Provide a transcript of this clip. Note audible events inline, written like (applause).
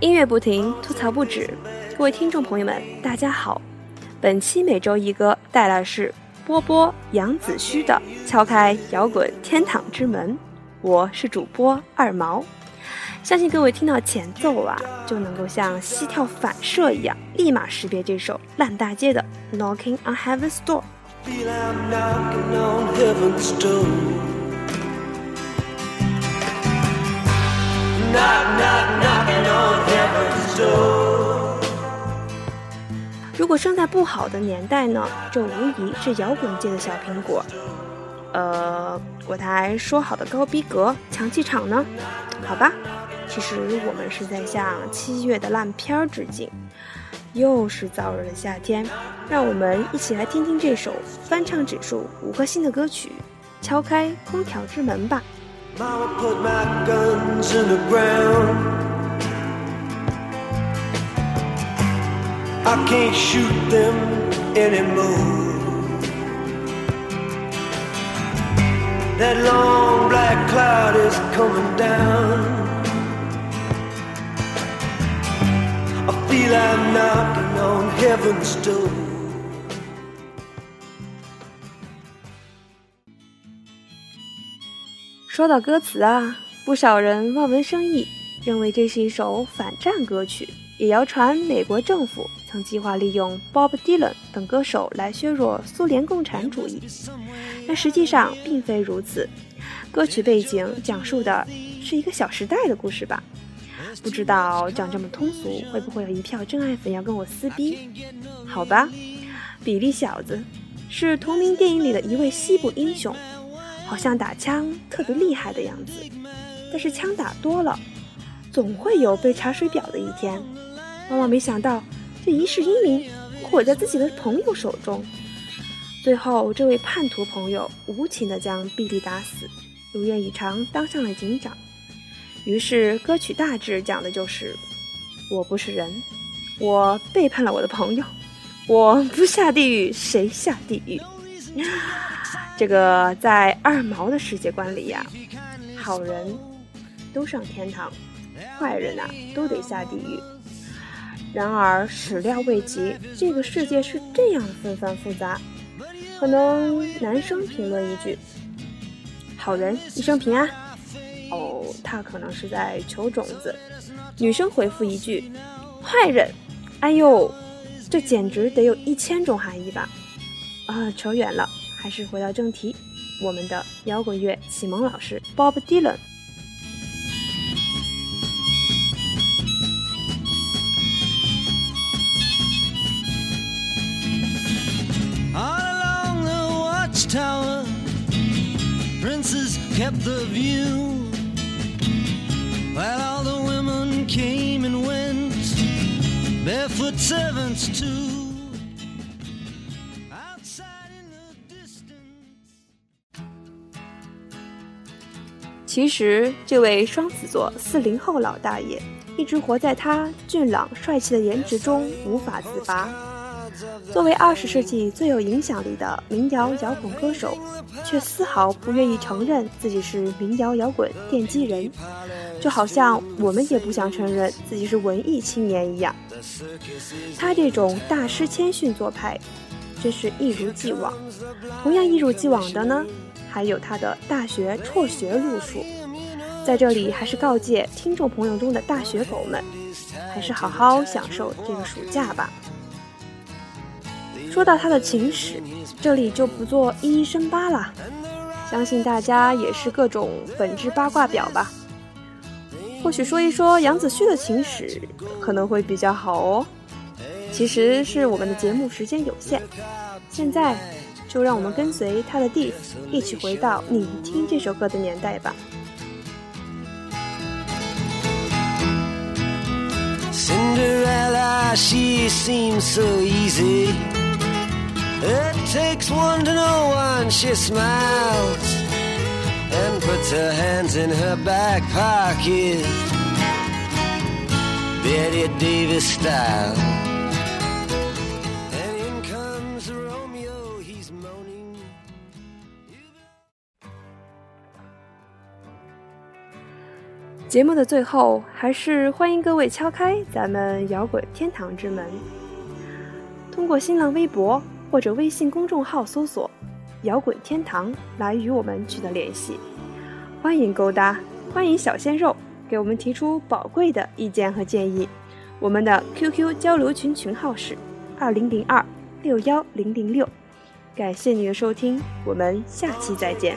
音乐不停，吐槽不止。各位听众朋友们，大家好。本期每周一歌带来是波波杨子胥的《敲开摇滚天堂之门》。我是主播二毛，相信各位听到前奏啊，就能够像膝跳反射一样，立马识别这首烂大街的《Knocking on Heaven's Door》。如果生在不好的年代呢，这无疑是摇滚界的小苹果。呃，我台说好的高逼格、强气场呢？好吧，其实我们是在向七月的烂片儿致敬。又是燥热的夏天，让我们一起来听听这首翻唱指数五颗星的歌曲，敲开空调之门吧。Mama put my guns in the ground. I can't shoot them anymore. That long black cloud is coming down. Feel I'm knocking on heaven's door. (laughs) 说到歌词啊，不少人望文生义，认为这是一首反战歌曲，也谣传美国政府曾计划利用 Bob Dylan 等歌手来削弱苏联共产主义。但实际上并非如此，歌曲背景讲述的是一个小时代的故事吧？不知道讲这么通俗，会不会有一票真爱粉要跟我撕逼？好吧，比利小子是同名电影里的一位西部英雄。好像打枪特别厉害的样子，但是枪打多了，总会有被查水表的一天。万万没想到，这一世英名毁在自己的朋友手中。最后，这位叛徒朋友无情地将比利打死，如愿以偿当上了警长。于是，歌曲大致讲的就是：我不是人，我背叛了我的朋友，我不下地狱谁下地狱？(laughs) 这个在二毛的世界观里呀，好人都上天堂，坏人呐都得下地狱。然而始料未及，这个世界是这样纷繁复杂。可能男生评论一句：“好人一生平安。”哦，他可能是在求种子。女生回复一句：“坏人。”哎呦，这简直得有一千种含义吧？啊，扯远了。还是回到正题，我们的摇滚乐启蒙老师 Bob Dylan。For 72其实，这位双子座四零后老大爷一直活在他俊朗帅气的颜值中无法自拔。作为二十世纪最有影响力的民谣摇滚歌手，却丝毫不愿意承认自己是民谣摇滚奠基人，就好像我们也不想承认自己是文艺青年一样。他这种大师谦逊做派，真是一如既往。同样一如既往的呢？还有他的大学辍学路数，在这里还是告诫听众朋友中的大学狗们，还是好好享受这个暑假吧。说到他的情史，这里就不做一一深扒了，相信大家也是各种本质八卦表吧。或许说一说杨子胥的情史可能会比较好哦。其实是我们的节目时间有限，现在。就让我们跟随他的 diss，一起回到你听这首歌的年代吧。Cinderella, she seems so easy. It takes one to know one. She smiles and puts her hands in her back pocket. Betty Davis style. And in comes Romeo, he's moaning. 节目的最后，还是欢迎各位敲开咱们摇滚天堂之门。通过新浪微博或者微信公众号搜索“摇滚天堂”来与我们取得联系。欢迎勾搭，欢迎小鲜肉，给我们提出宝贵的意见和建议。我们的 QQ 交流群群号是二零零二六幺零零六。感谢你的收听，我们下期再见。